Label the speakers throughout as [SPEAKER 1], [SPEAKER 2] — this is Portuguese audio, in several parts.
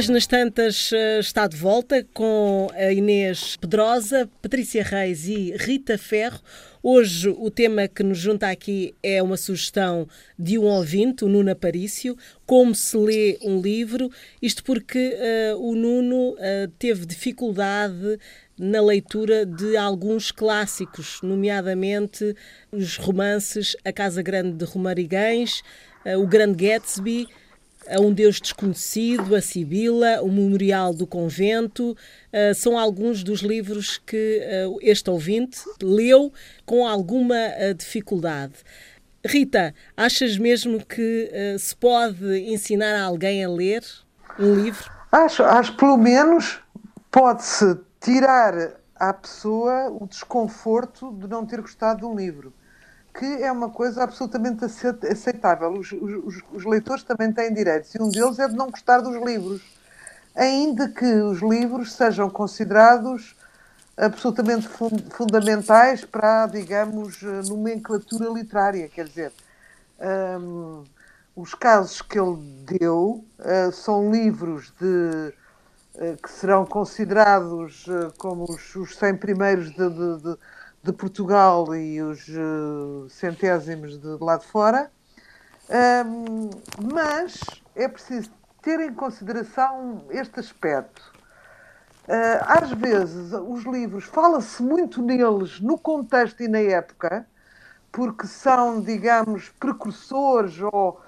[SPEAKER 1] Páginas Tantas eh, está de volta com a Inês Pedrosa, Patrícia Reis e Rita Ferro. Hoje o tema que nos junta aqui é uma sugestão de um ouvinte, o Nuno Aparício, como se lê um livro, isto porque uh, o Nuno uh, teve dificuldade na leitura de alguns clássicos, nomeadamente os romances A Casa Grande de Romarigães, uh, O Grande Gatsby, a um Deus Desconhecido, a Sibila, o Memorial do Convento, uh, são alguns dos livros que uh, este ouvinte leu com alguma uh, dificuldade. Rita, achas mesmo que se pode ensinar a alguém a ler um livro?
[SPEAKER 2] Acho, acho pelo menos pode-se tirar à pessoa o desconforto de não ter gostado de um livro que é uma coisa absolutamente aceitável. Os, os, os, leitores também têm direitos e um deles é de não gostar dos livros, ainda que os livros sejam considerados absolutamente fundamentais para, digamos, nomenclatura literária. Quer dizer, um, os casos que ele deu uh, são livros de, uh, que serão considerados uh, como os, os 100 primeiros de, de, de de Portugal e os uh, centésimos de lá de fora, um, mas é preciso ter em consideração este aspecto. Uh, às vezes, os livros, fala-se muito neles no contexto e na época, porque são, digamos, precursores ou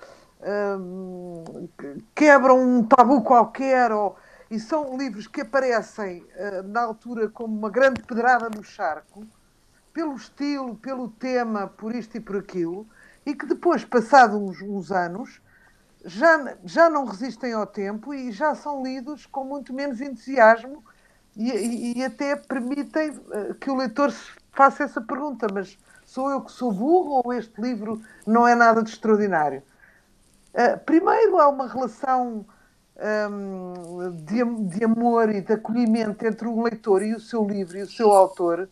[SPEAKER 2] um, quebram um tabu qualquer, ou, e são livros que aparecem uh, na altura como uma grande pedrada no charco pelo estilo, pelo tema, por isto e por aquilo, e que depois, passados uns, uns anos, já, já não resistem ao tempo e já são lidos com muito menos entusiasmo e, e, e até permitem uh, que o leitor faça essa pergunta: mas sou eu que sou burro ou este livro não é nada de extraordinário? Uh, primeiro, há uma relação um, de, de amor e de acolhimento entre o leitor e o seu livro e o seu autor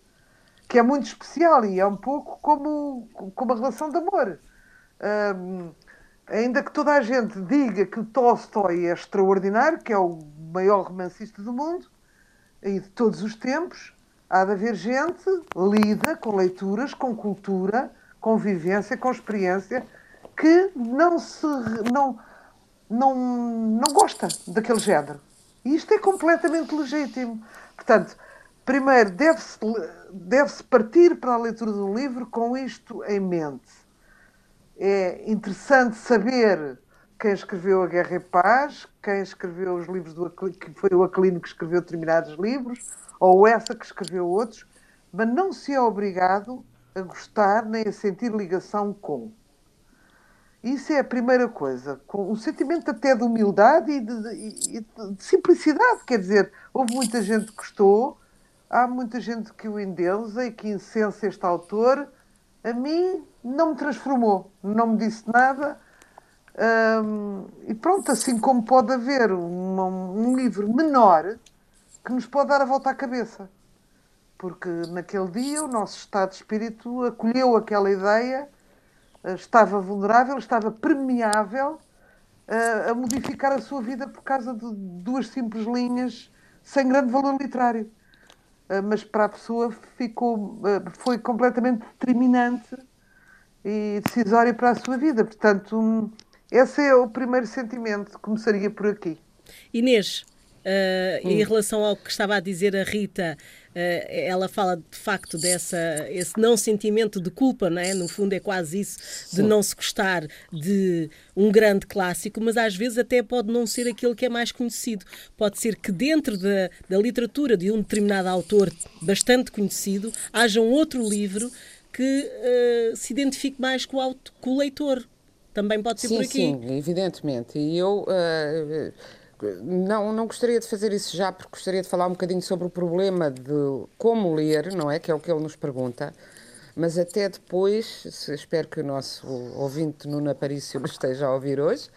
[SPEAKER 2] que é muito especial e é um pouco como, como a relação de amor. Um, ainda que toda a gente diga que Tolstói é extraordinário, que é o maior romancista do mundo e de todos os tempos, há de haver gente lida com leituras, com cultura, com vivência, com experiência, que não se não, não, não gosta daquele género. E isto é completamente legítimo. Portanto, primeiro, deve-se deve partir para a leitura do livro com isto em mente. É interessante saber quem escreveu A Guerra e Paz, quem escreveu os livros do que foi o Aquilino que escreveu determinados livros, ou essa que escreveu outros, mas não se é obrigado a gostar nem a sentir ligação com. Isso é a primeira coisa, com um sentimento até de humildade e de, de, de simplicidade. Quer dizer, houve muita gente que gostou, há muita gente que o endeusa e que incensa este autor. A mim não me transformou, não me disse nada. E pronto, assim como pode haver uma, um livro menor que nos pode dar a volta à cabeça. Porque naquele dia o nosso estado de espírito acolheu aquela ideia, eh, estava vulnerável, estava permeável a, eh, a modificar a sua vida por causa de duas simples linhas sem grande valor literário. Ah, mas para a pessoa ficou, ah, foi completamente determinante e decisório para a sua vida. Portanto, hum, esse é o primeiro sentimento. Começaria por aqui.
[SPEAKER 1] Inês, uh, hum. em relação ao que estava a dizer a Rita, ela fala de facto dessa esse não sentimento de culpa, não é? No fundo é quase isso de Sim. não se gostar de um grande clássico, mas às vezes até pode não ser aquele que é mais conhecido. Pode ser que dentro da, da literatura de um determinado autor bastante conhecido haja um outro livro que uh, se identifique mais com o, auto, com o leitor. Também pode ser
[SPEAKER 3] sim,
[SPEAKER 1] por aqui.
[SPEAKER 3] Sim, evidentemente. E eu uh, não, não gostaria de fazer isso já, porque gostaria de falar um bocadinho sobre o problema de como ler, não é? Que é o que ele nos pergunta. Mas até depois, espero que o nosso ouvinte Nuno Aparício esteja a ouvir hoje,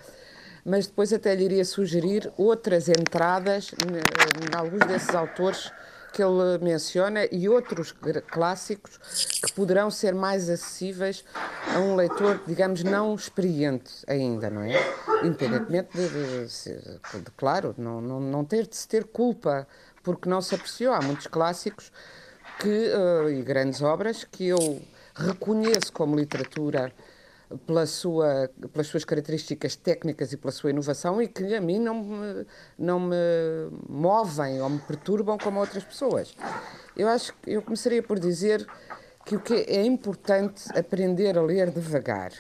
[SPEAKER 3] mas depois até lhe iria sugerir outras entradas em alguns desses autores que ele menciona e outros clássicos que poderão ser mais acessíveis a um leitor, digamos, não experiente ainda, não é? Independentemente de, de, claro, não, não, não ter de se ter culpa porque não se apreciou. Há muitos clássicos que, uh, e grandes obras que eu reconheço como literatura pela sua, pelas suas características técnicas e pela sua inovação e que a mim não me, não me movem ou me perturbam como outras pessoas. Eu acho que eu começaria por dizer que o que é importante aprender a ler devagar.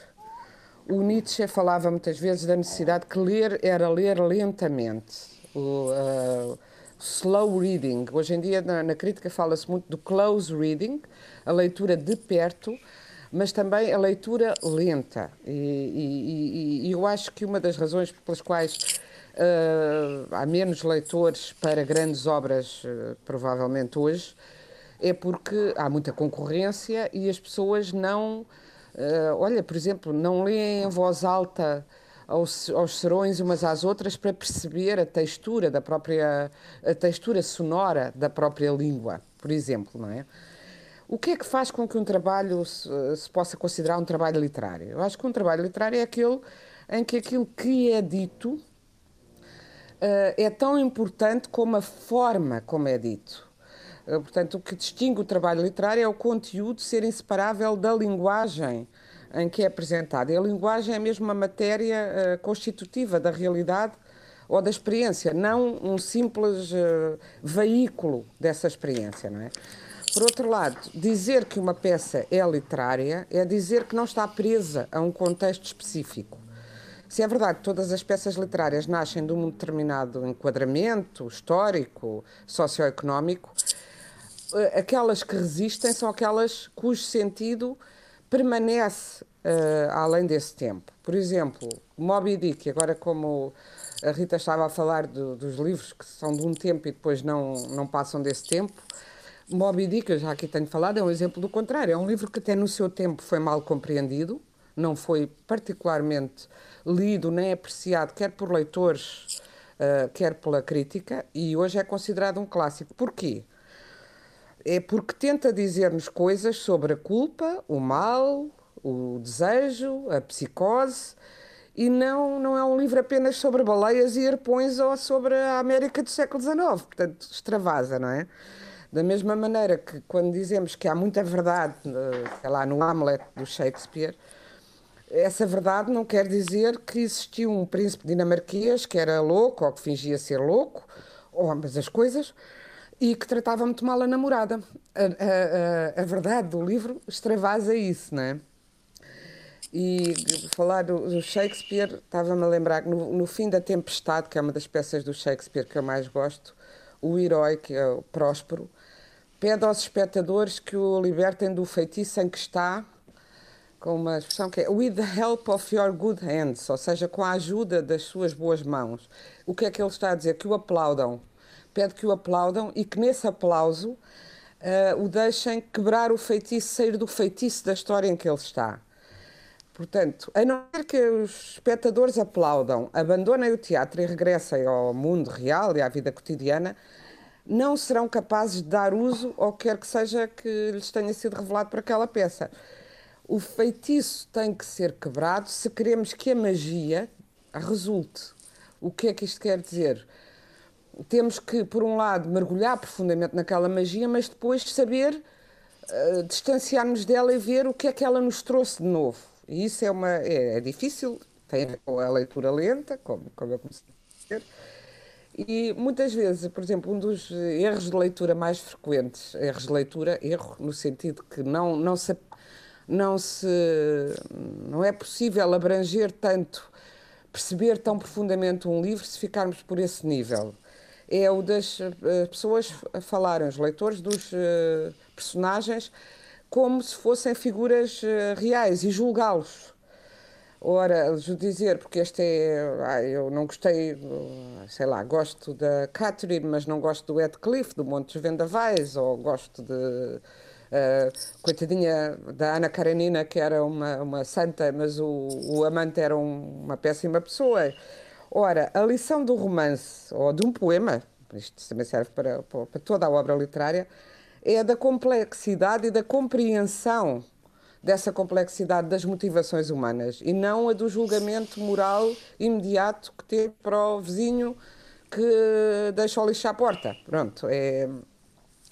[SPEAKER 3] O Nietzsche falava muitas vezes da necessidade que ler era ler lentamente. O, uh, slow reading. Hoje em dia, na, na crítica, fala-se muito do close reading, a leitura de perto, mas também a leitura lenta. E, e, e, eu acho que uma das razões pelas quais uh, há menos leitores para grandes obras, uh, provavelmente hoje, é porque há muita concorrência e as pessoas não. Uh, olha, por exemplo, não leem em voz alta aos, aos serões umas às outras para perceber a textura da própria a textura sonora da própria língua, por exemplo, não é? O que é que faz com que um trabalho se, se possa considerar um trabalho literário? Eu acho que um trabalho literário é aquele em que aquilo que é dito uh, é tão importante como a forma como é dito. Uh, portanto, o que distingue o trabalho literário é o conteúdo ser inseparável da linguagem em que é apresentada. E a linguagem é mesmo uma matéria uh, constitutiva da realidade ou da experiência, não um simples veículo dessa experiência, não é? Por outro lado, dizer que uma peça é literária é dizer que não está presa a um contexto específico. Se é verdade que todas as peças literárias nascem de um determinado enquadramento histórico, socioeconómico, eh, aquelas que resistem são aquelas cujo sentido permanece uh, além desse tempo. Por exemplo, Moby Dick, agora como a Rita estava a falar do, dos livros que são de um tempo e depois não, não passam desse tempo, Moby Dick, eu já aqui tenho falado, é um exemplo do contrário. É um livro que até no seu tempo foi mal compreendido, não foi particularmente lido nem apreciado, quer por leitores, uh, quer pela crítica, e hoje é considerado um clássico. Porquê? é porque tenta dizer-nos coisas sobre a culpa, o mal, o desejo, a psicose, e não, não é um livro apenas sobre baleias e arpões ou sobre a América do século XIX, portanto, extravasa, não é? Da mesma maneira que quando dizemos que há muita verdade, eh, sei lá, no Hamlet do Shakespeare, essa verdade não quer dizer que existiu um príncipe dinamarquês que era louco ou que fingia ser louco, ou ambas as coisas, e que tratava muito mal a namorada. A, a, a, verdade do livro extravasa isso, não é? E falar do, do Shakespeare, estava-me a lembrar que no, no, fim da Tempestade, que é uma das peças do Shakespeare que eu mais gosto, o herói, que é o Próspero, pede aos espectadores que o libertem do feitiço em que está, com uma expressão que é with the help of your good hands, ou seja, com a ajuda das suas boas mãos. O que é que ele está a dizer? Que o aplaudam pede que o aplaudam e que nesse aplauso uh, o deixem quebrar o feitiço, sair do feitiço da história em que ele está. Portanto, a não ser que os espectadores aplaudam, abandonem o teatro e regressem ao mundo real e à vida cotidiana, não serão capazes de dar uso ao que quer que seja que lhes tenha sido revelado por aquela peça. O feitiço tem que ser quebrado se queremos que a magia resulte. O que é que isto quer dizer? temos que, por um lado, mergulhar profundamente naquela magia, mas depois saber uh, distanciar-nos dela e ver o que é que ela nos trouxe de novo. E isso é, uma, é, é difícil, tem a ver com a leitura lenta, como, como eu comecei a dizer. E muitas vezes, por exemplo, um dos erros de leitura mais frequentes, erros de leitura, erro no sentido que não, não, se, não, se, não é possível abranger tanto, perceber tão profundamente um livro se ficarmos por esse nível é o das uh, pessoas falarem, os leitores dos uh, personagens, como se fossem figuras uh, reais e julgá-los. Ora, dizer, porque este é. Ah, eu não gostei, sei lá, gosto da Catherine, mas não gosto do Ed Cliff, do Montes Vendavais, ou gosto de. Uh, coitadinha da Ana Karenina, que era uma, uma santa, mas o, o amante era um, uma péssima pessoa. Ora, a lição do romance, ou de um poema, isto também serve para, para toda a obra literária, é da complexidade e da compreensão dessa complexidade das motivações humanas e não a do julgamento moral imediato que tem para o vizinho que deixa o lixo à porta. Pronto, é,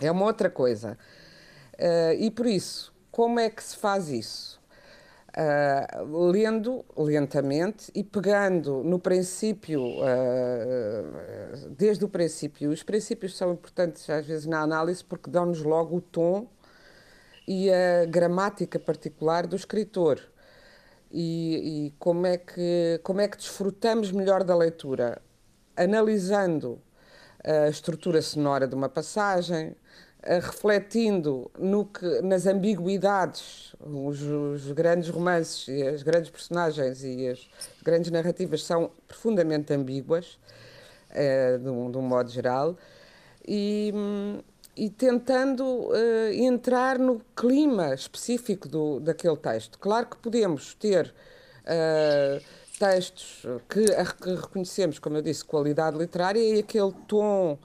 [SPEAKER 3] é uma outra coisa. Uh, e por isso, como é que se faz isso? Uh, lendo lentamente e pegando no princípio, uh, desde o princípio. Os princípios são importantes às vezes na análise porque dão-nos logo o tom e a gramática particular do escritor. E, e, como, é que, como é que desfrutamos melhor da leitura? Analisando a estrutura sonora de uma passagem, refletindo no que, nas ambiguidades, os, os, grandes romances e as grandes personagens e as grandes narrativas são profundamente ambíguas, uh, de, um, de, um, modo geral, e, e tentando uh, entrar no clima específico do, daquele texto. Claro que podemos ter textos que, que reconhecemos, como eu disse, qualidade literária e aquele tom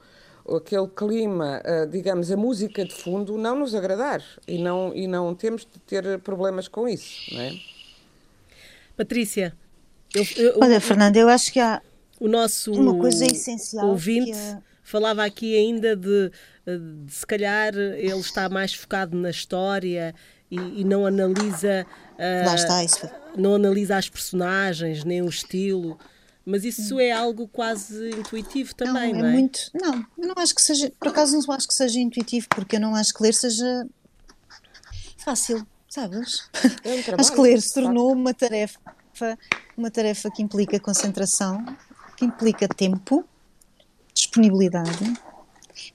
[SPEAKER 3] aquele clima, uh, digamos, a música de fundo não nos agradar e não, e não temos de ter problemas com isso, não é?
[SPEAKER 1] Patrícia.
[SPEAKER 4] Eu, eu, Olha, Fernanda, eu acho que há
[SPEAKER 1] o nosso
[SPEAKER 4] uma coisa essencial
[SPEAKER 1] ouvinte é... falava aqui ainda de, de, se calhar ele está mais focado na história e, e não analisa
[SPEAKER 4] uh, Lá está, isso.
[SPEAKER 1] não analisa as personagens nem o estilo mas isso é algo quase intuitivo também, não, é não é?
[SPEAKER 4] Muito, não, eu não acho que seja, por acaso não acho que seja intuitivo, porque eu não acho que ler seja fácil, sabes? É um trabalho, acho que ler se tornou uma tarefa, uma tarefa que implica concentração, que implica tempo, disponibilidade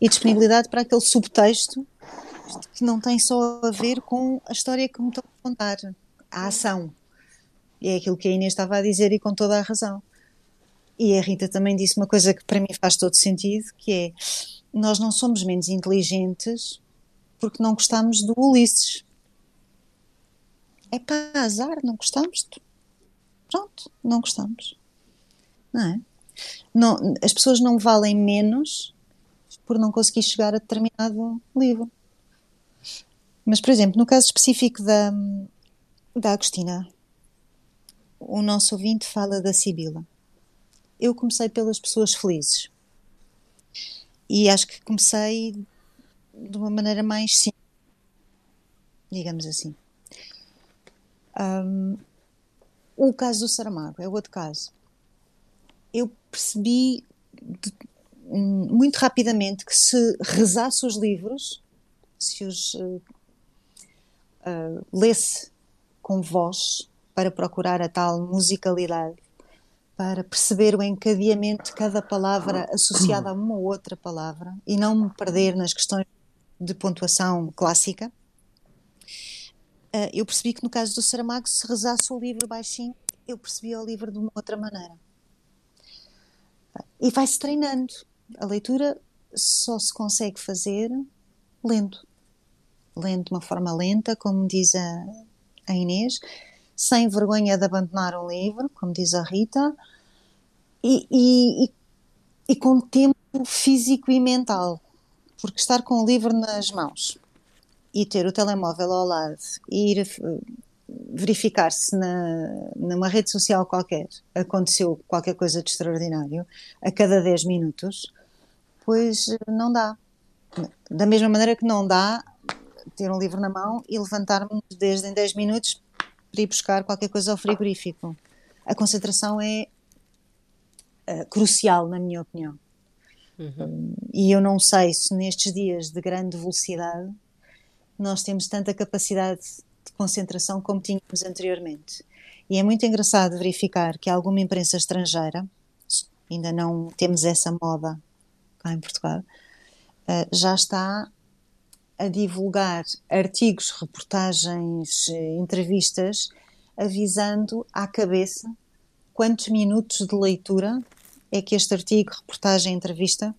[SPEAKER 4] e disponibilidade para aquele subtexto que não tem só a ver com a história que me estão a contar, a ação. E é aquilo que a Inês estava a dizer e com toda a razão. E a Rita também disse uma coisa que para mim faz todo sentido, que é nós não somos menos inteligentes porque não gostamos do Ulisses. É para azar, não gostamos. Pronto, não gostamos. Não é? Não, as pessoas não valem menos por não conseguir chegar a determinado livro. Mas, por exemplo, no caso específico da, da Agostina, o nosso ouvinte fala da Sibila eu comecei pelas pessoas felizes. E acho que comecei de uma maneira mais simples, digamos assim. Um, o caso do Saramago é outro caso. Eu percebi de, um, muito rapidamente que se rezasse os livros, se os uh, uh, lesse com voz para procurar a tal musicalidade para perceber o encadeamento de cada palavra associada a uma ou outra palavra e não me perder nas questões de pontuação clássica. Uh, eu percebi que no caso do Saramago, se rezasse o livro baixinho, eu percebia o livro de uma outra maneira. E vai-se treinando. A leitura só se consegue fazer lendo. Lendo de uma forma lenta, como diz a, a Inês, sem vergonha de abandonar um livro, como diz a Rita, e, e, e, com tempo físico e mental, porque estar com o livro nas mãos e ter o telemóvel ao lado e ir eh, verificar se na, numa rede social qualquer aconteceu qualquer coisa de extraordinário a cada 10 minutos, pois não dá. Da mesma maneira que não dá ter um livro na mão e levantar-me desde em 10 minutos para ir buscar qualquer coisa ao frigorífico. A concentração é uh, crucial, na minha opinião. Uhum. e eu não sei se nestes dias de grande velocidade nós temos tanta capacidade de concentração como tínhamos anteriormente. E é muito engraçado verificar que alguma imprensa estrangeira, ainda não temos essa moda cá em Portugal, uh, já está a divulgar artigos, reportagens, eh, entrevistas, avisando à cabeça quantos minutos de leitura é que este artigo, reportagem, entrevista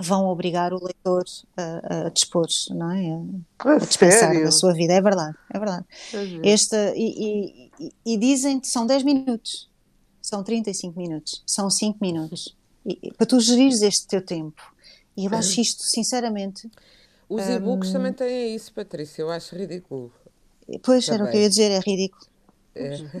[SPEAKER 4] vão obrigar o leitor a, a dispor, não é? A, a dispensar da sua vida. É verdade, é verdade. Esta, e, e, e, dizem que são 10 minutos, são 35 minutos, são 5 minutos. e, para tu gerires este teu tempo. E eu acho isto, sinceramente.
[SPEAKER 3] Os e-books também têm isso, Patrícia, eu acho ridículo.
[SPEAKER 4] Pois, era o que eu ia dizer, é ridículo.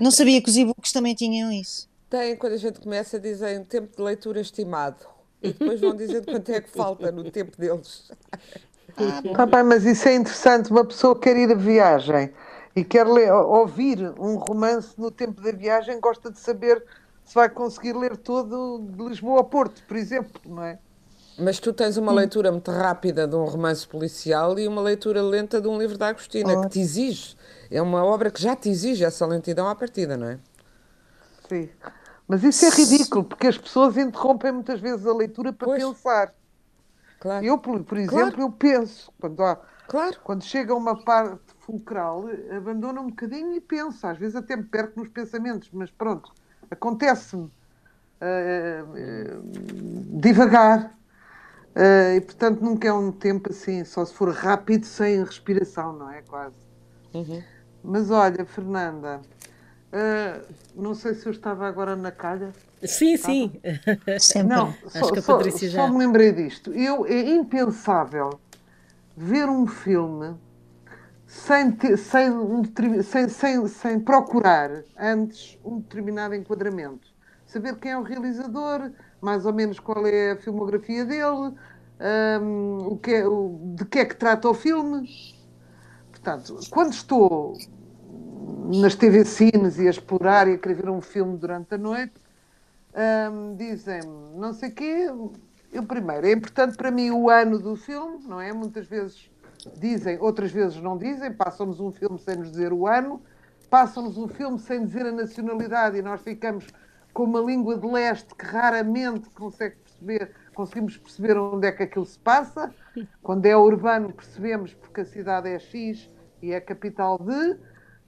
[SPEAKER 4] Não sabia que os e-books também tinham isso.
[SPEAKER 3] Tem, quando a gente começa, dizem tempo de leitura estimado. E depois vão dizendo quanto é que falta no tempo deles.
[SPEAKER 2] Tá bem, mas isso é interessante. Uma pessoa quer ir a viagem e quer ler, ouvir um romance no tempo da viagem, gosta de saber se vai conseguir ler todo de Lisboa a Porto, por exemplo, não é?
[SPEAKER 3] Mas tu tens uma leitura muito rápida de um romance policial e uma leitura lenta de um livro da Agostina, que te exige. É uma obra que já te exige essa lentidão à partida, não é?
[SPEAKER 2] Sim. Mas isso é ridículo, porque as pessoas interrompem muitas vezes a leitura para pois. pensar. Claro. Eu, por, por exemplo, claro. eu penso, quando, há, claro. quando chega a uma parte fulcral, abandono um bocadinho e penso. Às vezes até me perco nos pensamentos, mas pronto, acontece-me uh, uh, divagar. Uh, e portanto nunca é um tempo assim, só se for rápido, sem respiração, não é? Quase. Uhum. Mas olha, Fernanda, uh, não sei se eu estava agora na calha.
[SPEAKER 1] Sim, estava? sim.
[SPEAKER 2] Sempre. Não, Acho só, que a Patrícia só, já... só me lembrei disto. Eu, é impensável ver um filme sem, ter, sem, sem, sem, sem procurar antes um determinado enquadramento. Saber quem é o realizador, mais ou menos qual é a filmografia dele, um, o que é, o, de que é que trata o filme. Portanto, quando estou nas TV Cines e a explorar e a escrever um filme durante a noite, um, dizem-me não sei o quê. Eu, primeiro, é importante para mim o ano do filme, não é? Muitas vezes dizem, outras vezes não dizem, passam-nos um filme sem nos dizer o ano, passam-nos um filme sem dizer a nacionalidade e nós ficamos com uma língua de leste que raramente consegue perceber, conseguimos perceber onde é que aquilo se passa. Quando é urbano percebemos porque a cidade é X e é capital de,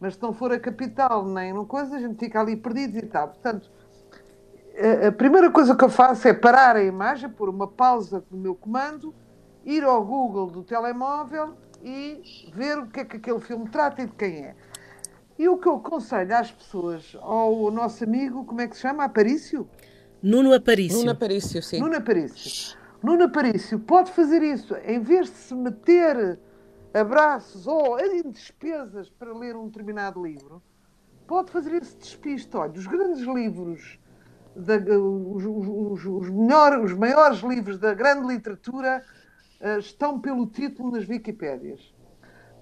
[SPEAKER 2] mas se não for a capital nem uma coisa, a gente fica ali perdidos e tal. Portanto, a primeira coisa que eu faço é parar a imagem, pôr uma pausa no meu comando, ir ao Google do telemóvel e ver o que é que aquele filme trata e de quem é. E o que eu aconselho às pessoas, ao nosso amigo, como é que se chama? Aparício?
[SPEAKER 1] Nuno Aparício.
[SPEAKER 3] Nuno Aparício, sim.
[SPEAKER 2] Nuno Aparício. Nuno Aparício pode fazer isso, em vez de se meter abraços ou em despesas para ler um determinado livro, pode fazer esse despiste. Olha, os grandes livros, da, os, os, os, os maiores livros da grande literatura uh, estão pelo título nas Wikipédias.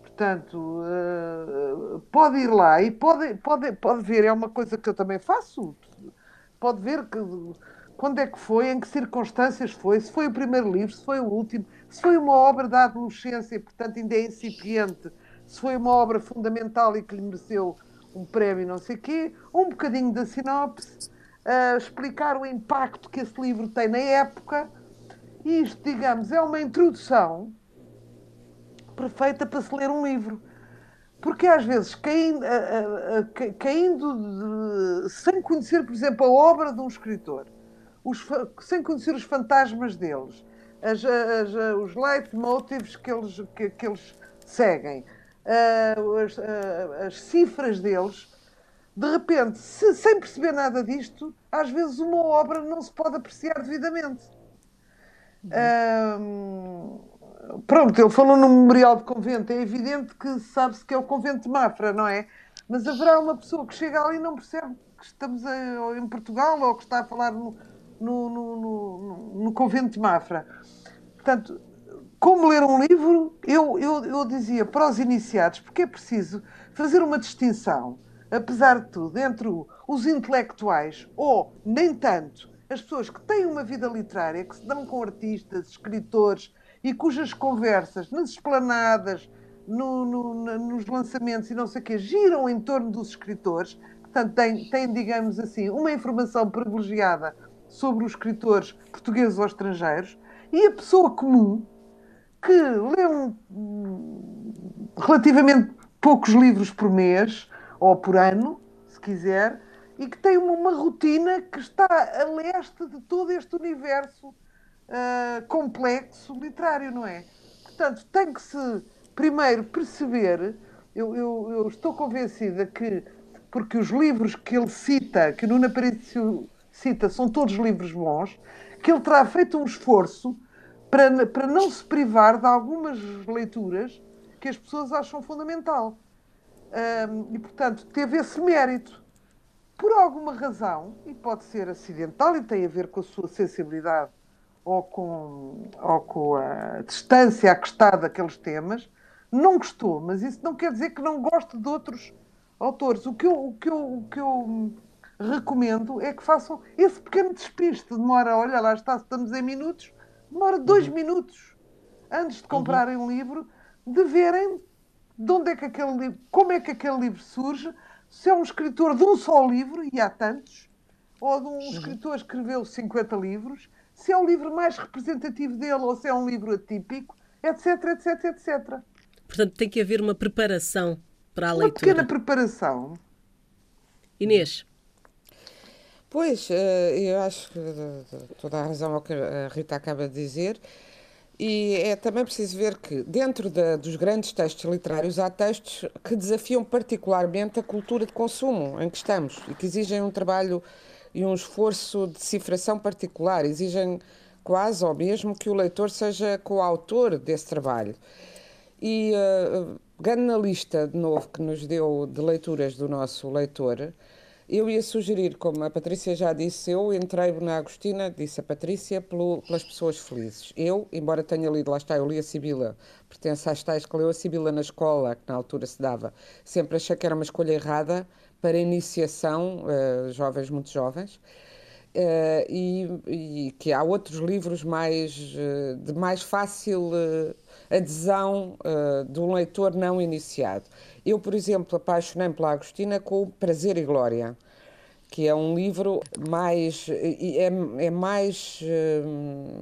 [SPEAKER 2] Portanto, uh, pode ir lá e pode, pode, pode ver, é uma coisa que eu também faço. Pode ver que, quando é que foi, em que circunstâncias foi, se foi o primeiro livro, se foi o último, se foi uma obra da adolescência, portanto ainda é incipiente, se foi uma obra fundamental e que lhe mereceu um prémio, não sei quê, um bocadinho da sinopse, uh, explicar o impacto que esse livro tem na época. E isto, digamos, é uma introdução perfeita para se ler um livro. Porque às vezes, caindo, caindo de, sem conhecer, por exemplo, a obra de um escritor, os, sem conhecer os fantasmas deles, as, as, os leitmotivs que eles, que, que eles seguem, as, as cifras deles, de repente, se, sem perceber nada disto, às vezes uma obra não se pode apreciar devidamente. Uhum. pronto, ele falou no memorial de convento. É evidente que sabe-se que é o convento de Mafra, não é? Mas haverá uma pessoa que chega ali e não percebe que estamos a, em Portugal ou que está a falar no, no, no, no convento de Mafra. Portanto, como ler um livro, eu, eu, eu dizia para os iniciados, porque é preciso fazer uma distinção, apesar de tudo, entre os intelectuais ou, nem tanto, as pessoas que têm uma vida literária, que se dão com artistas, escritores e cujas conversas nas esplanadas, no, no, nos lançamentos e não sei o quê, giram em torno dos escritores, portanto, têm, têm, digamos assim, uma informação privilegiada sobre os escritores portugueses ou estrangeiros, e a pessoa comum, que lê um, relativamente poucos livros por mês, ou por ano, se quiser, e que tem uma, uma rotina que está a leste de todo este universo uh, complexo literário, não é? Portanto, tem que se primeiro perceber, eu, eu, eu, estou convencida que, porque os livros que ele cita, que Nuno Aparício cita, são todos livros bons, que ele terá feito um esforço para, para não se privar de algumas leituras que as pessoas acham fundamental. Um, e, portanto, teve esse mérito. Por alguma razão, e pode ser acidental e tem a ver com a sua sensibilidade ou com, ou com a distância a que está daqueles temas, não gostou, mas isso não quer dizer que não goste de outros autores. O que eu, o que eu, o que eu recomendo é que façam esse pequeno despiste. Demora, olha lá está, estamos em minutos, demora dois uhum. minutos antes de comprarem uhum. um livro, de verem de onde é que aquele livro, como é que aquele livro surge, se é um escritor de um só livro, e há tantos, ou de um uhum. escritor que escreveu 50 livros, se é o livro mais representativo dele ou se é um livro atípico, etc, etc, etc.
[SPEAKER 1] Portanto, tem que haver uma preparação para a
[SPEAKER 2] uma
[SPEAKER 1] leitura.
[SPEAKER 2] Uma pequena preparação.
[SPEAKER 1] Inês.
[SPEAKER 3] Pois, eh, eu acho que toda a razão ao que a Rita acaba de dizer. E é também preciso ver que, dentro de, dos grandes textos literários, há textos que desafiam particularmente a cultura de consumo em que estamos e que exigem um trabalho e um esforço de cifração particular, exigem quase ou mesmo que o leitor seja coautor desse trabalho. E uh, na lista de novo que nos deu de leituras do nosso leitor, eu ia sugerir, como a Patrícia já disse, eu entrei na Agostina, disse a Patrícia, pelo, pelas pessoas felizes. Eu, embora tenha lido, lá está, eu li a Sibila, pertence às tais que leu a Sibila na escola, que na altura se dava, sempre achei que era uma escolha errada para iniciação, uh, jovens muito jovens. Uh, e, e, que há outros livros mais uh, de mais fácil uh, adesão de um leitor não iniciado. Eu, por exemplo, apaixonei-me pela Agostina com Prazer e Glória, que é um livro mais é, é mais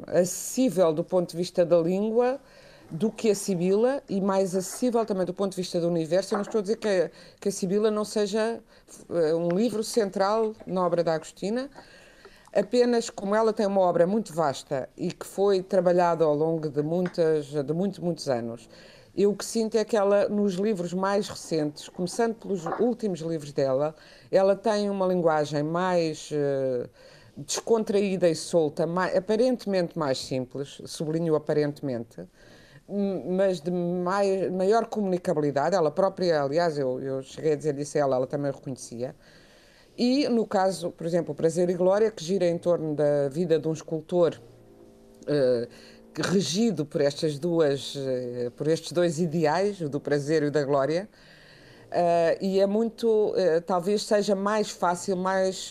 [SPEAKER 3] acessível do ponto de vista da língua do que a Sibila e mais acessível também do ponto de vista do universo. Eu não estou a dizer que a, que a Sibila não seja um livro central na obra da Agostina, apenas como ela tem uma obra muito vasta e que foi trabalhada ao longo de muitas de muitos muitos anos eu o que sinto é que ela nos livros mais recentes começando pelos últimos livros dela ela tem uma linguagem mais uh, descontraída e solta mais, aparentemente mais simples sublinho aparentemente mas de mai, maior comunicabilidade. Ela própria aliás eu, eu cheguei a dizer isso a ela ela também reconhecia e no caso, por exemplo, Prazer e Glória, que gira em torno da vida de um escultor uh, regido por estas duas, uh, por estes dois ideais, o do prazer e o da glória. Uh, e é muito, talvez seja mais fácil, mais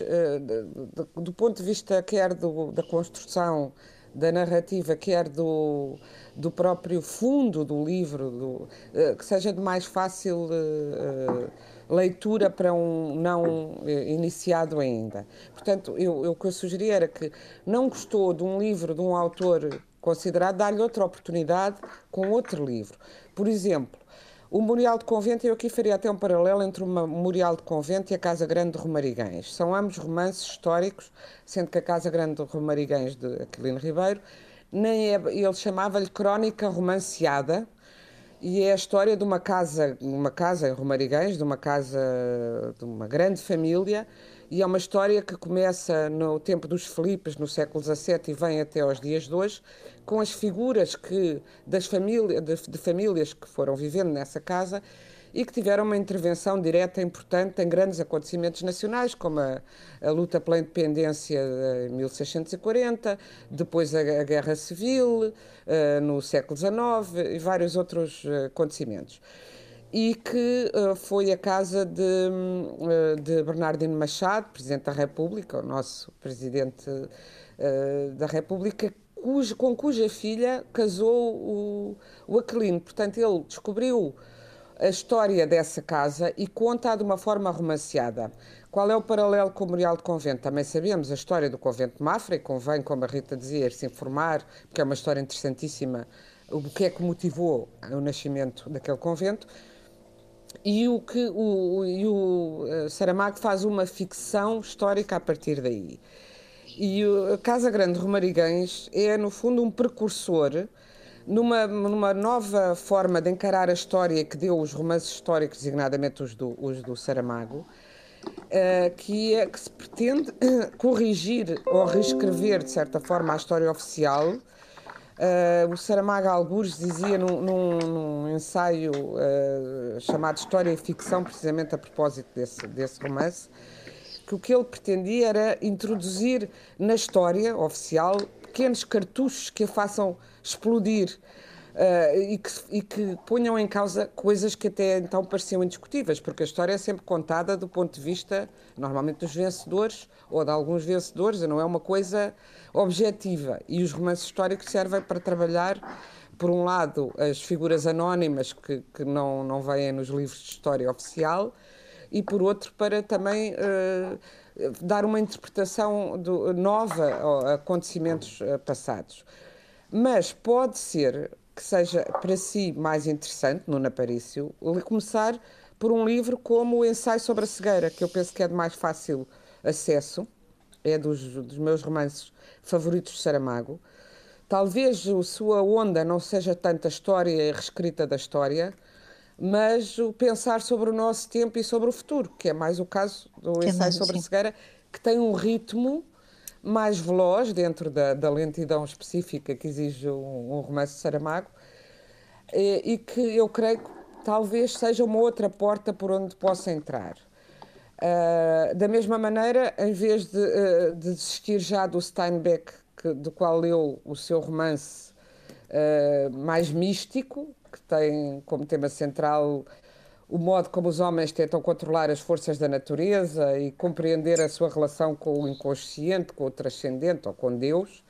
[SPEAKER 3] do ponto de vista quer do, da construção da narrativa, quer do, do próprio fundo do livro, do, que seja de mais fácil leitura para um não eh, iniciado ainda. Portanto, eu, eu, o que eu sugeri era que não gostou de um livro de um autor considerado, dar-lhe outra oportunidade com outro livro. Por exemplo, o Memorial de Convento, eu aqui faria até um paralelo entre o Memorial de Convento e a Casa Grande de Romarigães. São ambos romances históricos, sendo que a Casa Grande de Romarigães, de Aquilino Ribeiro, nem é, ele chamava-lhe Crónica Romanceada, e é a história de uma casa, uma casa em Romarigães, de uma casa de uma grande família, e é uma história que começa no tempo dos Filipes, no século XVII, e vem até aos dias de hoje, com as figuras que das famílias, de, de famílias que foram vivendo nessa casa e que tiveram uma intervenção direta importante em grandes acontecimentos nacionais, como a, a luta pela independência em 1640, depois a, a Guerra Civil uh, no século XIX e vários outros uh, acontecimentos. E que uh, foi a casa de, de, Bernardino Machado, Presidente da República, o nosso Presidente da República, cujo, com cuja filha casou o, o Aquilino. Portanto, ele descobriu a história dessa casa e conta de uma forma romanceada. Qual é o paralelo com o Memorial de Convento? Também sabemos a história do Convento de Mafra e convém, como a Rita dizia, se informar, porque é uma história interessantíssima, o que é que motivou o nascimento daquele convento. E o que o, e o eh, Saramago faz uma ficção histórica a partir daí. E a Casa Grande de Romarigães é, no fundo, um precursor numa, numa nova forma de encarar a história que deu os romances históricos, designadamente os do, os do Saramago, uh, que é que se pretende corrigir ou reescrever, de certa forma, a história oficial. Uh, o Saramago Algures dizia num, num, num ensaio uh, chamado História e Ficção, precisamente a propósito desse, desse romance, que o que ele pretendia era introduzir na história oficial pequenos cartuchos que a façam explodir uh, e, que, e, que, ponham em causa coisas que até então pareciam indiscutíveis, porque a história é sempre contada do ponto de vista, normalmente, dos vencedores ou de alguns vencedores, não é uma coisa objetiva. E os romances históricos servem para trabalhar, por um lado, as figuras anónimas que, que não, não vêm nos livros de história oficial, e por outro, para também. Uh, dar uma interpretação do, nova a acontecimentos uh, passados. Mas pode ser que seja para si mais interessante, no Naparício, começar por um livro como o Ensaio sobre a Cegueira, que eu penso que é de mais fácil acesso, é dos, dos meus romances favoritos de Saramago. Talvez a sua onda não seja tanto a história e a reescrita da história, mas o pensar sobre o nosso tempo e sobre o futuro, que é mais o caso do que é ensaio é sobre a cegueira, que tem um ritmo mais veloz dentro da, da lentidão específica que exige um, um romance de Saramago e, e, que eu creio que talvez seja uma outra porta por onde possa entrar. Uh, da mesma maneira, em vez de, uh, de desistir já do Steinbeck, que, do qual leu o seu romance uh, mais místico, que tem como tema central o modo como os homens tentam controlar as forças da natureza e compreender a sua relação com o inconsciente, com o transcendente ou com Deus,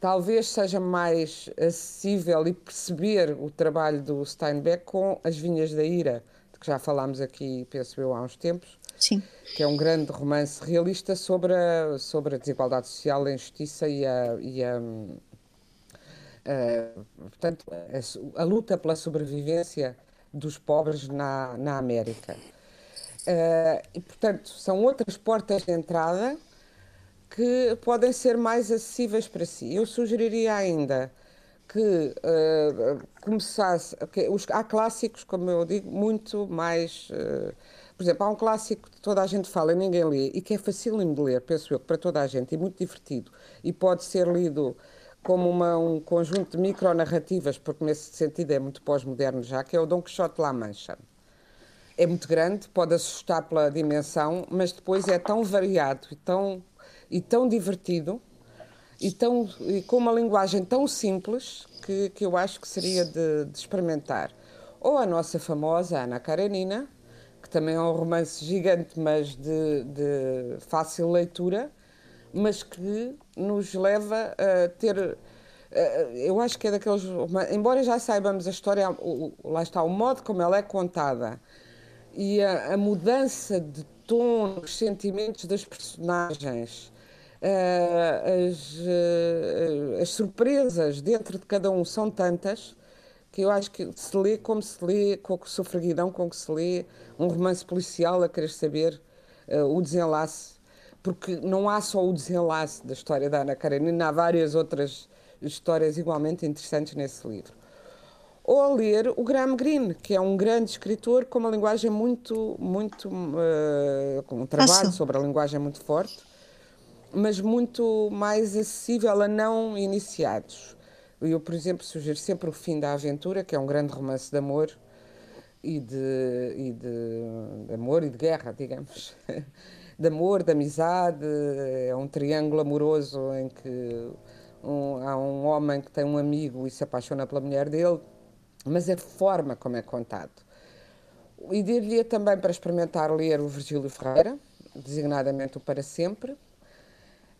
[SPEAKER 3] talvez seja mais acessível e perceber o trabalho do Steinbeck com As Vinhas da Ira, de que já falámos aqui, penso eu, há uns tempos.
[SPEAKER 4] Sim.
[SPEAKER 3] Que é um grande romance realista sobre a, sobre a desigualdade social, a injustiça e a, e a, a portanto, a, a luta pela sobrevivência dos pobres na, na América. Uh, e, portanto, são outras portas de entrada que podem ser mais acessíveis para si. Eu sugeriria ainda que uh, começasse. Okay, os, há clássicos, como eu digo, muito mais. Uh, por exemplo, há um clássico que toda a gente fala e ninguém lê e que é facílimo de ler, penso eu, para toda a gente e muito divertido e pode ser lido como uma, um conjunto de micronarrativas, porque nesse sentido é muito pós-moderno já, que é o Dom Quixote La Mancha. É muito grande, pode assustar pela dimensão, mas depois é tão variado e tão, e tão divertido e, tão, e com uma linguagem tão simples que, que eu acho que seria de, de experimentar. Ou a nossa famosa Ana Karenina, que também é um romance gigante, mas de, de fácil leitura, mas que nos leva a ter. Eu acho que é daqueles. Embora já saibamos a história, lá está, o modo como ela é contada e a, a mudança de tom, os sentimentos das personagens, as, as surpresas dentro de cada um são tantas que eu acho que se lê como se lê, com a sofreguidão com que se lê um romance policial a querer saber uh, o desenlace porque não há só o desenlace da história da Ana Karenina, há várias outras histórias igualmente interessantes nesse livro. Ou a ler o Graham Greene, que é um grande escritor com uma linguagem muito, muito, uh, com um trabalho sobre a linguagem muito forte, mas muito mais acessível a não iniciados. Eu, por exemplo, sugiro sempre O Fim da Aventura, que é um grande romance de amor e de, e de, de amor e de guerra, digamos. de amor, de amizade, é um triângulo amoroso em que um, há um homem que tem um amigo e se apaixona pela mulher dele, mas é a forma como é contado. E dir-lhe também para experimentar ler o Virgílio Ferreira, designadamente o Para Sempre.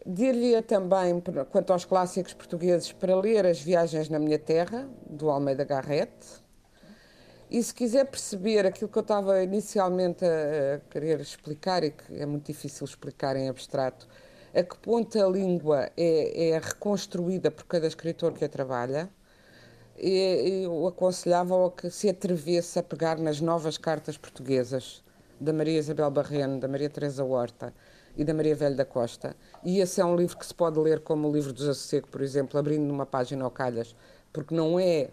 [SPEAKER 3] Dir-lhe também, quanto aos clássicos portugueses, para ler As Viagens na Minha Terra, do Almeida Garrett, e se quiser perceber aquilo que eu estava inicialmente a, querer explicar, e que é muito difícil explicar em abstrato, a que ponto a língua é, é reconstruída por cada escritor que a trabalha, eu aconselhava que se atrevesse a pegar nas novas cartas portuguesas da Maria Isabel Barreno, da Maria Teresa Horta e da Maria Velho da Costa. E esse é um livro que se pode ler como o livro do Sossego, por exemplo, abrindo numa página ao calhas, porque não é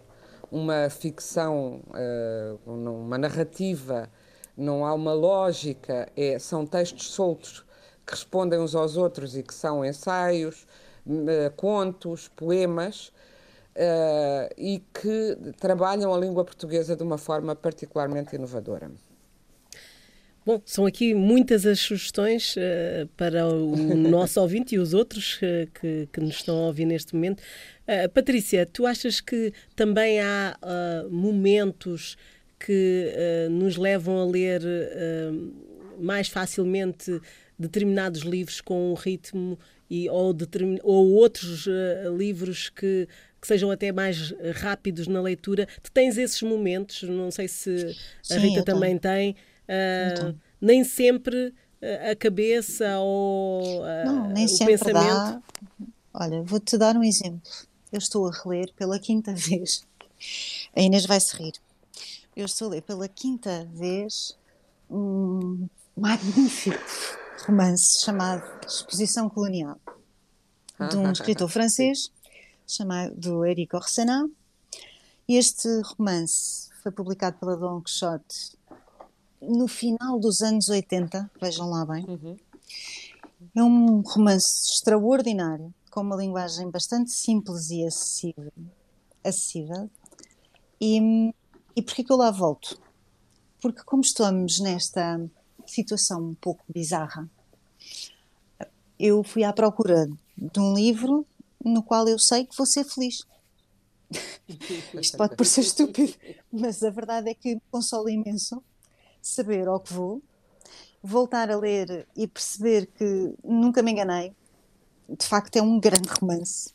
[SPEAKER 3] uma ficção, eh, uma narrativa não há uma lógica, é, são textos soltos que respondem uns aos outros e que são ensaios, eh, contos, poemas. Uh, e que trabalham a língua portuguesa de uma forma particularmente inovadora.
[SPEAKER 1] Bom, são aqui muitas as sugestões uh, para o nosso ouvinte e os outros uh, que, que, nos estão a ouvir neste momento. Uh, Patrícia, tu achas que também há momentos que nos levam a ler mais facilmente determinados livros com um ritmo e, ou, ou outros livros que, que sejam até mais rápidos na leitura? Tu tens esses momentos, não sei se a Rita também tem. Uh, nem sempre a cabeça ou uh, Não, nem o sempre pensamento. Dá.
[SPEAKER 4] Olha, vou-te dar um exemplo. Eu estou a reler pela quinta vez. A Inês vai se rir. Eu estou a ler pela quinta vez um magnífico romance chamado Exposição Colonial, de um escritor francês chamado Éric Orsenat. Este romance foi publicado pela Don Quixote no final dos anos 80, vejam lá bem. Uhum. É um romance extraordinário, com uma linguagem bastante simples e acessível. acessível. E, e porquê que eu lá volto? Porque como estamos nesta situação um pouco bizarra, eu fui à procura de um livro no qual eu sei que vou ser feliz. Isto pode parecer estúpido, mas a verdade é que me consola imenso saber ao que vou, voltar a ler e perceber que nunca me enganei. De facto, é um grande romance.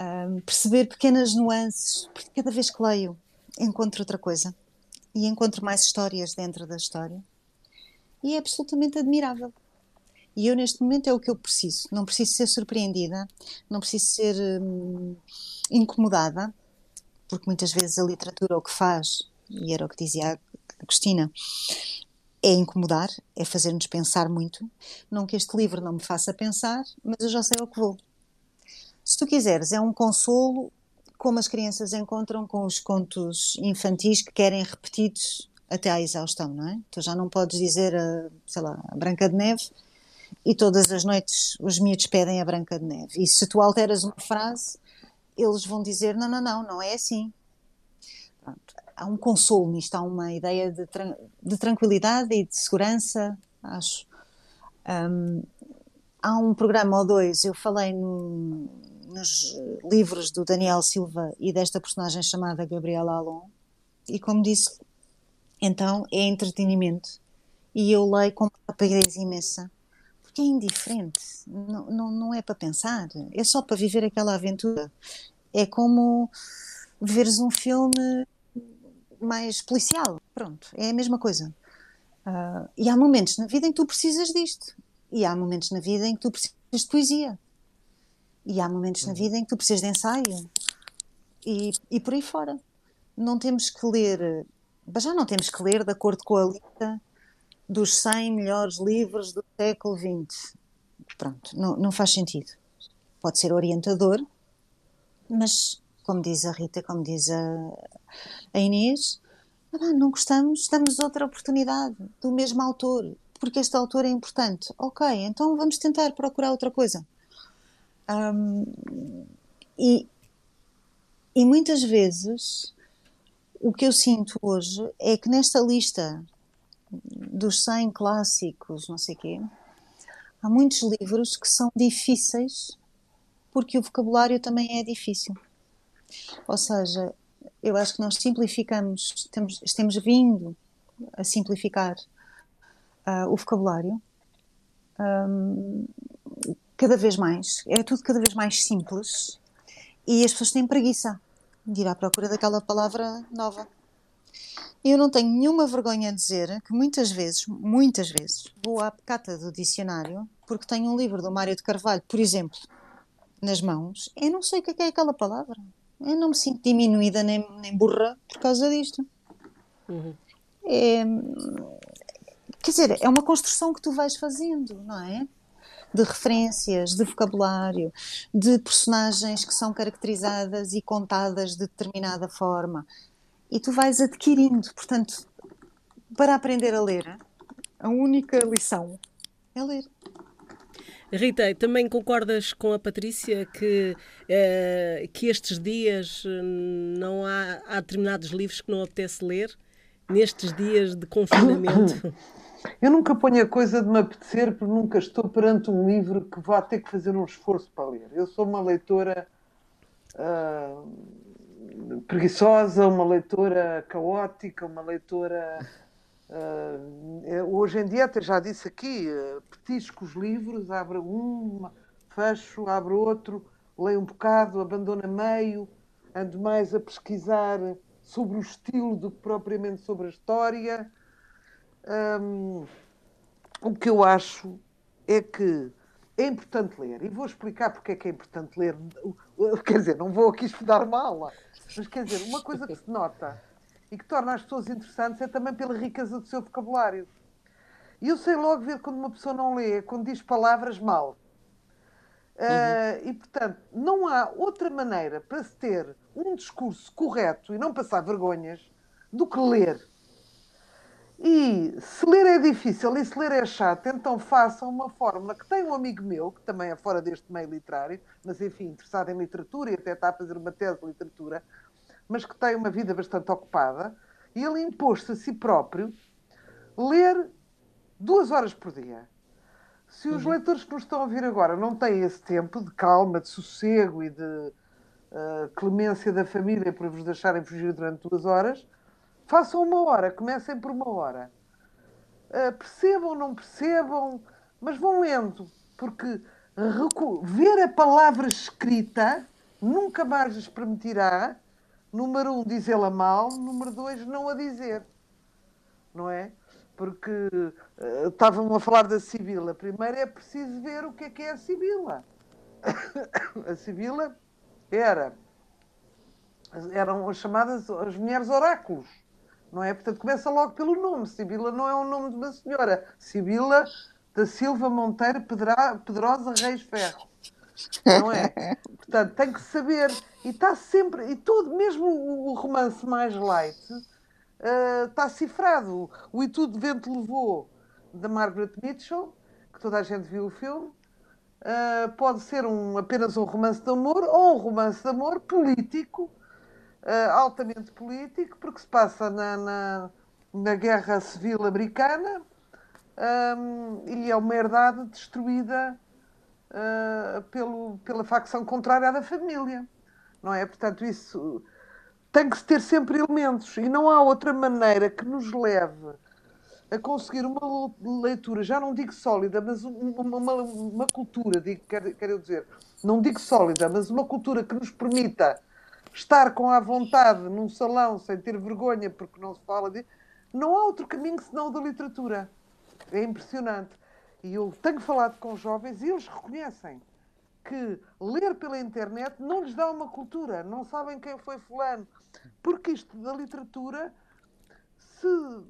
[SPEAKER 4] Um, perceber pequenas nuances, porque cada vez que leio encontro outra coisa e encontro mais histórias dentro da história. E é absolutamente admirável. E eu, neste momento, é o que eu preciso. Não preciso ser surpreendida, não preciso ser hum, incomodada, porque muitas vezes a literatura o que faz, e era o que dizia Agostina, é incomodar, é fazer-nos pensar muito. Não que este livro não me faça pensar, mas eu já sei ao que vou. Se tu quiseres, é um consolo como as crianças encontram com os contos infantis que querem repetidos até à exaustão, não é? Tu já não podes dizer, a, sei lá, a Branca de Neve e todas as noites os miúdos pedem a Branca de Neve. E se tu alteras uma frase, eles vão dizer: não, não, não, não é assim. Pronto há um consolo nisto, há uma ideia de, de tranquilidade e de segurança, acho. Um, há um programa ou dois, eu falei no, nos livros do Daniel Silva e desta personagem chamada Gabriela Alon, e como disse, então é entretenimento. E eu leio com uma rapidez imensa, porque é indiferente, não, não, não é para pensar, é só para viver aquela aventura. É como veres um filme mais policial. Pronto, é a mesma coisa. Uh, e há momentos na vida em que tu precisas disto. E há momentos na vida em que tu precisas de poesia. E há momentos na uhum. vida em que tu precisas de ensaio. E, e por aí fora. Não temos que ler, mas já não temos que ler de acordo com a lista dos 100 melhores livros do século XX. Pronto, não, não faz sentido. Pode ser orientador, mas como diz a Rita, como diz a, a Inês, ah, não gostamos, damos outra oportunidade do mesmo autor, porque este autor é importante. Ok, então vamos tentar procurar outra coisa. Um, e, e muitas vezes o que eu sinto hoje é que nesta lista dos 100 clássicos, não sei quê, há muitos livros que são difíceis porque o vocabulário também é difícil. Ou seja, eu acho que nós simplificamos, temos, temos vindo a simplificar uh, o vocabulário um, cada vez mais. É tudo cada vez mais simples e as pessoas têm preguiça de ir à procura daquela palavra nova. Eu não tenho nenhuma vergonha de dizer que muitas vezes, muitas vezes, vou à cata do dicionário porque tenho um livro do Mário de Carvalho, por exemplo, nas mãos, e não sei o que é, é aquela palavra. Eu não me sinto diminuída nem, nem burra por causa disto. Uhum. É, quer dizer, é uma construção que tu vais fazendo, não é? De referências, de vocabulário, de personagens que são caracterizadas e contadas de determinada forma. E tu vais adquirindo, portanto, para aprender a ler, a única lição é ler.
[SPEAKER 1] Rita, também concordas com a Patrícia que, eh, que estes dias não há, há determinados livros que não apetece ler? Nestes dias de confinamento?
[SPEAKER 2] Eu nunca ponho a coisa de me apetecer porque nunca estou perante um livro que vá ter que fazer um esforço para ler. Eu sou uma leitora uh, preguiçosa, uma leitora caótica, uma leitora. Uh, hoje em dia, até já disse aqui, uh, petisco os livros, abro um, fecho, abro outro, leio um bocado, abandono a meio, ando mais a pesquisar sobre o estilo do que propriamente sobre a história. Um, o que eu acho é que é importante ler, e vou explicar porque é que é importante ler. Quer dizer, não vou aqui estudar aula, mas quer dizer, uma coisa que se nota e que torna as pessoas interessantes é também pela riqueza do seu vocabulário. E eu sei logo ver quando uma pessoa não lê, quando diz palavras mal. Uhum. Uh, e portanto, não há outra maneira para se ter um discurso correto e não passar vergonhas do que ler. E se ler é difícil e se ler é chato, então façam uma fórmula que tem um amigo meu, que também é fora deste meio literário, mas enfim, interessado em literatura e até está a fazer uma tese de literatura, mas que tem uma vida bastante ocupada, e ele impôs-se a si próprio ler duas horas por dia. Se os uhum. leitores que nos estão a ouvir agora não têm esse tempo de calma, de sossego e de uh, clemência da família para vos deixarem fugir durante duas horas, Façam uma hora, comecem por uma hora. Uh, percebam, não percebam, mas vão lendo, porque ver a palavra escrita nunca mais lhes permitirá, número um, dizê-la mal, número dois, não a dizer. Não é? Porque uh, estavam a falar da Sibila. Primeiro é preciso ver o que é que é a Sibila. a Sibila era eram as chamadas as mulheres oráculos não é? Portanto, começa logo pelo nome. Sibila não é o nome de uma senhora. Sibila da Silva Monteiro Pedrosa Reis Ferro. Não é? Portanto, tem que saber. E está sempre. E todo, mesmo o romance mais light, uh, está cifrado. O E Tudo Vento Levou, da Margaret Mitchell, que toda a gente viu o filme. Uh, pode ser um, apenas um romance de amor ou um romance de amor político uh, altamente político, porque se passa na, na, na Guerra Civil Americana um, e é uma herdade destruída uh, pelo, pela facção contrária à da família. Não é? Portanto, isso tem que ter sempre elementos e não há outra maneira que nos leve a conseguir uma leitura, já não digo sólida, mas uma, uma, uma cultura, digo, quero, quero dizer, não digo sólida, mas uma cultura que nos permita estar com a vontade num salão sem ter vergonha porque não se fala de. Não há outro caminho senão o da literatura. É impressionante. E eu tenho falado com jovens e eles reconhecem que ler pela internet não lhes dá uma cultura, não sabem quem foi fulano. Porque isto da literatura, se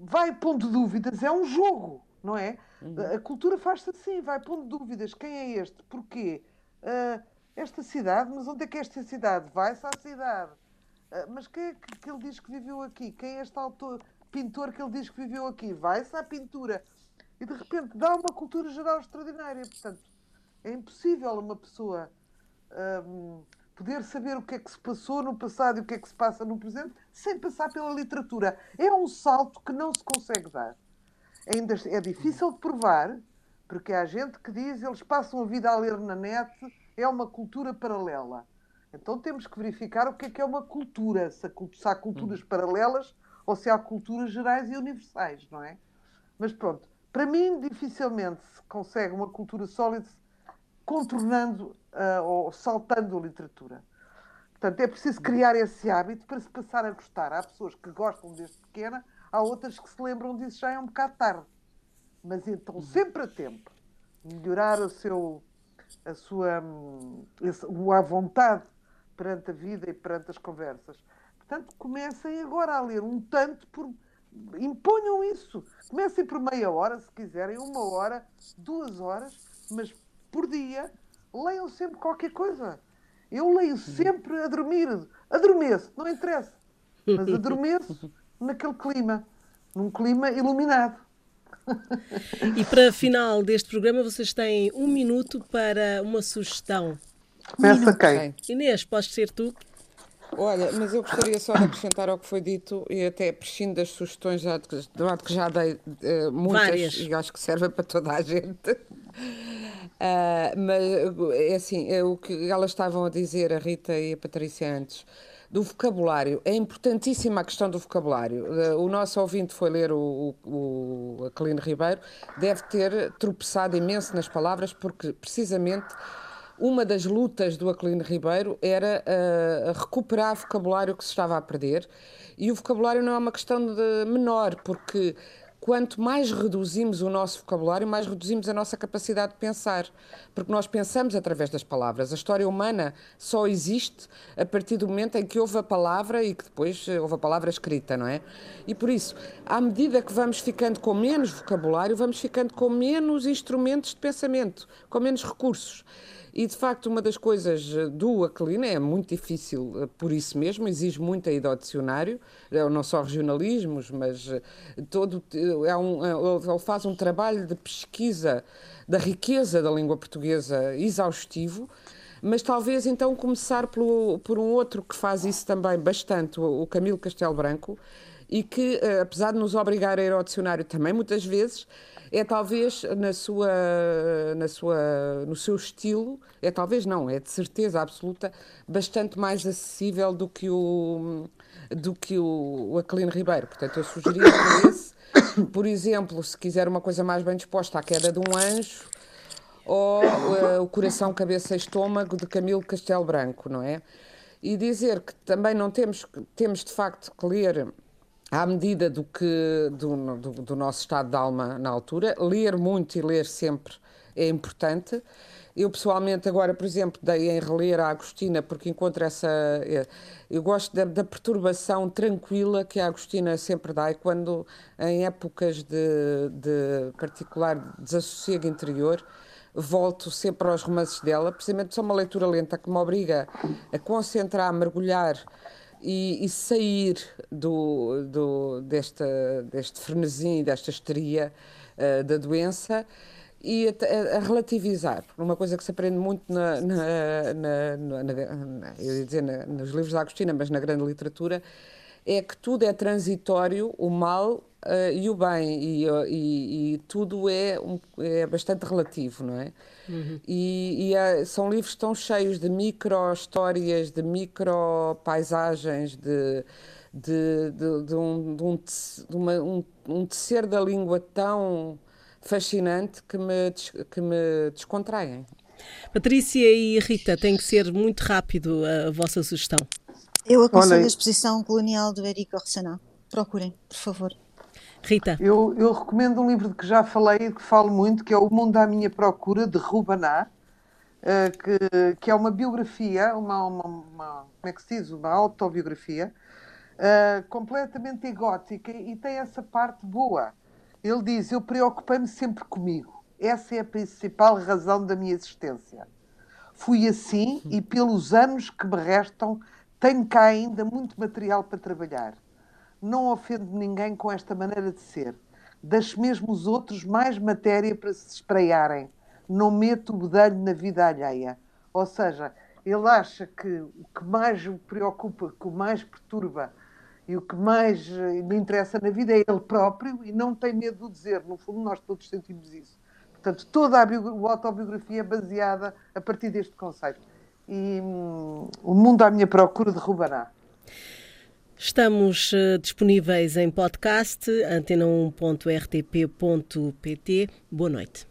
[SPEAKER 2] vai pondo dúvidas, é um jogo, não é? Uhum. A cultura faz-se assim, vai pondo dúvidas. Quem é este? Porquê? Uh, esta cidade, mas onde é que é esta cidade? Vai-se à cidade. Uh, mas quem é que, que, ele diz que viveu aqui? Quem é este autor, pintor que ele diz que viveu aqui? Vai-se à pintura. E de repente dá uma cultura geral extraordinária. Portanto, é impossível uma pessoa um, poder saber o que é que se passou no passado e o que é que se passa no presente sem passar pela literatura. É um salto que não se consegue dar. Ainda é difícil de provar, porque há gente que diz eles passam a vida a ler na net é uma cultura paralela. Então temos que verificar o que é que é uma cultura, se, há culturas hum. paralelas ou se há culturas gerais e universais, não é? Mas pronto, para mim dificilmente se consegue uma cultura sólida contornando uh, ou saltando a literatura. Portanto, é preciso criar esse hábito para se passar a gostar. Há pessoas que gostam desde pequena, há outras que se lembram disso já é um bocado tarde. Mas então, sempre a tempo, melhorar o seu a sua a vontade perante a vida e perante as conversas. Portanto, comecem agora a ler um tanto por. Imponham isso. Comecem por meia hora, se quiserem, uma hora, duas horas, mas por dia leiam sempre qualquer coisa. Eu leio sempre a dormir. Adormeço, não interessa. Mas adormeço naquele clima, num clima iluminado.
[SPEAKER 1] E para final deste programa, vocês têm um minuto para uma sugestão.
[SPEAKER 2] Começa quem?
[SPEAKER 1] Inês, podes ser tu?
[SPEAKER 3] Olha, mas eu gostaria só de acrescentar ao que foi dito e até prescindo das sugestões, já de, que já dei uh, muitas
[SPEAKER 1] Várias.
[SPEAKER 3] e acho que servem para toda a gente. Uh, mas é assim, é o que elas estavam a dizer, a Rita e a Patrícia antes, do vocabulário. É importantíssima a questão do vocabulário. Uh, o nosso ouvinte foi ler o, o, o Ribeiro, deve ter tropeçado imenso nas palavras, porque precisamente uma das lutas do Aquilino Ribeiro era uh, recuperar vocabulário que se estava a perder. E o vocabulário não é uma questão de menor, porque quanto mais reduzimos o nosso vocabulário, mais reduzimos a nossa capacidade de pensar. Porque nós pensamos através das palavras. A história humana só existe a partir do momento em que houve a palavra e que depois houve a palavra escrita, não é? E por isso, à medida que vamos ficando com menos vocabulário, vamos ficando com menos instrumentos de pensamento, com menos recursos. E de facto, uma das coisas eh, do Aquilino é muito difícil eh, por isso mesmo, exige muita ida ao dicionário, eh, não só regionalismos, mas todo. É um, ele faz um trabalho de pesquisa da riqueza da língua portuguesa exaustivo mas talvez então começar pelo, por um outro que faz isso também bastante, o Camilo Castelo Branco, e que, apesar de nos obrigar a ir ao dicionário também muitas vezes, é talvez na sua, na sua, no seu estilo, é talvez não, é de certeza absoluta, bastante mais acessível do que o, do que o, o Aquilino Ribeiro. Portanto, eu sugeria que esse, por exemplo, se quiser uma coisa mais bem disposta, a queda de um anjo, ou uh, o coração, cabeça e estômago de Camilo Castelo Branco, não é? E dizer que também não temos, temos de facto que ler à medida do que do, do, do, nosso estado de alma na altura. Ler muito e ler sempre é importante. Eu pessoalmente agora, por exemplo, dei em reler a Agostina porque encontro essa eh, eu gosto da, da, perturbação tranquila que a Agostina sempre dá e quando em épocas de, de particular desassossego interior volto sempre aos romances dela, precisamente só uma leitura lenta que me obriga a concentrar, a mergulhar e, e sair do, do, desta, deste frenesim, desta histeria uh, da doença e a, a, relativizar. Uma coisa que se aprende muito na, na, na, na eu ia dizer nos livros da Agostina, mas na grande literatura, é que tudo é transitório, o mal uh, e o bem, e, e, e tudo é, um, é bastante relativo, não é? Uhum. E, e é, são livros tão cheios de micro-histórias, de micro-paisagens, de, de, de, de, um, de, um, de uma, um, um tecer da língua tão fascinante que me, que me descontraem.
[SPEAKER 1] Patrícia e Rita, tem que ser muito rápido a, a vossa sugestão.
[SPEAKER 4] Eu aconselho Olha, a exposição colonial do Érico Orsenat. Procurem, por favor.
[SPEAKER 1] Rita.
[SPEAKER 2] Eu, eu, recomendo um livro de que já falei e que falo muito, que é O Mundo à Minha Procura, de Rubaná, uh, que, que, é uma biografia, uma, uma, uma, como é que se diz? Uma autobiografia, uh, completamente egótica e tem essa parte boa. Ele diz: Eu preocupei-me sempre comigo. Essa é a principal razão da minha existência. Fui assim e, pelos anos que me restam, tenho cá ainda muito material para trabalhar não ofendo ninguém com esta maneira de ser. Deixo mesmo os outros mais matéria para se espreiarem. Não meto o bedelho na vida alheia. Ou seja, ele acha que o que mais o preocupa, o que mais perturba e o que mais eh, lhe interessa na vida é ele próprio e não tem medo de dizer. No fundo, nós todos sentimos isso. Portanto, toda a, a autobiografia é baseada a partir deste conceito. E hum, O Mundo à Minha Procura de Rubará.
[SPEAKER 1] Estamos uh, disponíveis em podcast, antena1.rtp.pt. Boa noite.